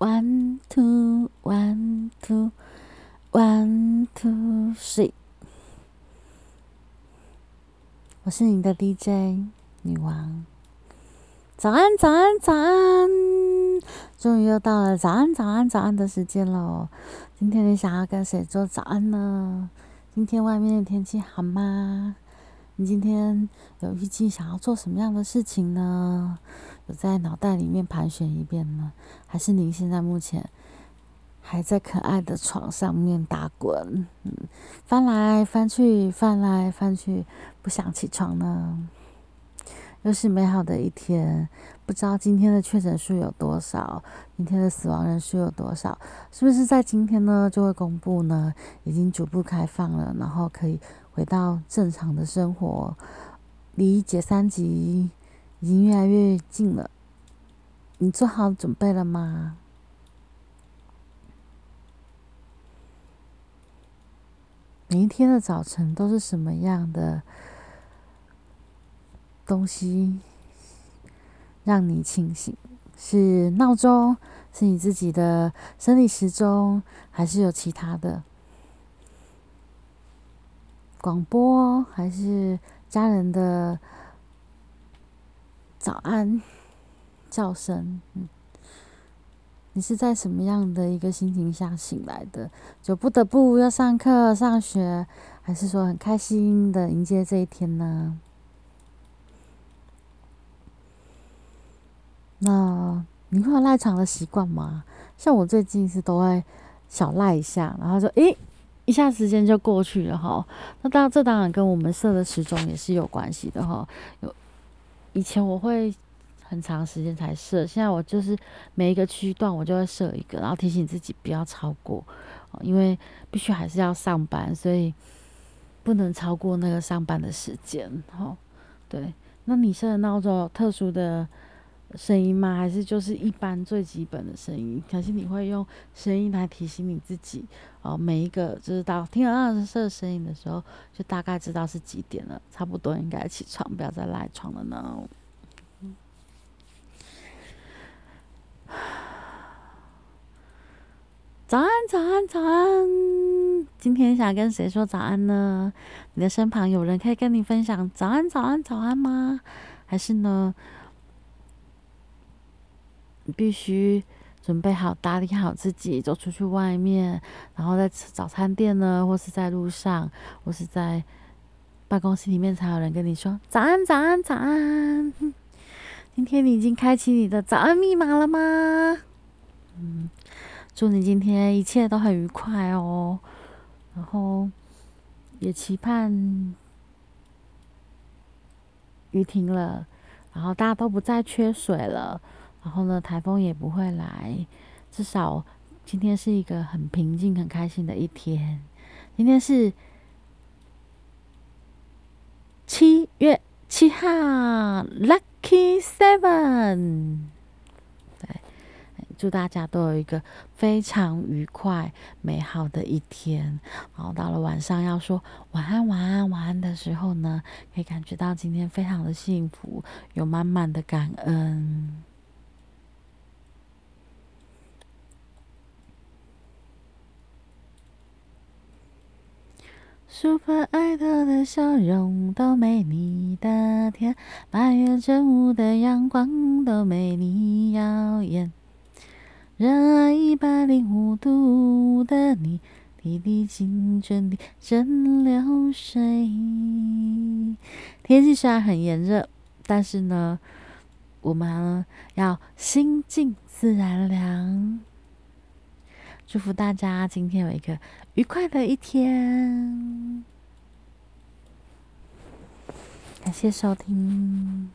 One two one two one two three，我是你的 DJ 女王。早安，早安，早安！终于又到了早安，早安，早安的时间喽。今天你想要跟谁做早安呢？今天外面的天气好吗？你今天有预计想要做什么样的事情呢？有在脑袋里面盘旋一遍呢？还是您现在目前还在可爱的床上面打滚，翻来翻去，翻来翻去，不想起床呢？又是美好的一天，不知道今天的确诊数有多少，明天的死亡人数有多少？是不是在今天呢就会公布呢？已经逐步开放了，然后可以回到正常的生活，离解三级已经越来越近了。你做好准备了吗？每一天的早晨都是什么样的？东西让你清醒，是闹钟，是你自己的生理时钟，还是有其他的广播，还是家人的早安叫声？嗯，你是在什么样的一个心情下醒来的？就不得不要上课、上学，还是说很开心的迎接这一天呢？那你会有赖床的习惯吗？像我最近是都会小赖一下，然后就诶，一下时间就过去了哈。那当然，这当然跟我们设的时钟也是有关系的哈。有以前我会很长时间才设，现在我就是每一个区段我就会设一个，然后提醒自己不要超过，因为必须还是要上班，所以不能超过那个上班的时间哈。对，那你设的闹钟特殊的？声音吗？还是就是一般最基本的声音？可是你会用声音来提醒你自己哦。每一个就是到听到二十四声音的时候，就大概知道是几点了，差不多应该起床，不要再赖床了呢。早安，早安，早安！今天想跟谁说早安呢？你的身旁有人可以跟你分享早安，早安，早安吗？还是呢？必须准备好，打理好自己，走出去外面，然后在早餐店呢，或是在路上，或是在办公室里面，才有人跟你说早安，早安，早安。今天你已经开启你的早安密码了吗？嗯，祝你今天一切都很愉快哦。然后也期盼雨停了，然后大家都不再缺水了。然后呢，台风也不会来，至少今天是一个很平静、很开心的一天。今天是七月七号，Lucky Seven。对，祝大家都有一个非常愉快、美好的一天。然后到了晚上要说晚安、晚安、晚安的时候呢，可以感觉到今天非常的幸福，有满满的感恩。Super Idol 的笑容都没你的甜，八月正午的阳光都没你耀眼。热爱一百零五度的你，滴滴青春的蒸馏水。天气虽然很炎热，但是呢，我们要心静自然凉。祝福大家今天有一个愉快的一天，感谢收听。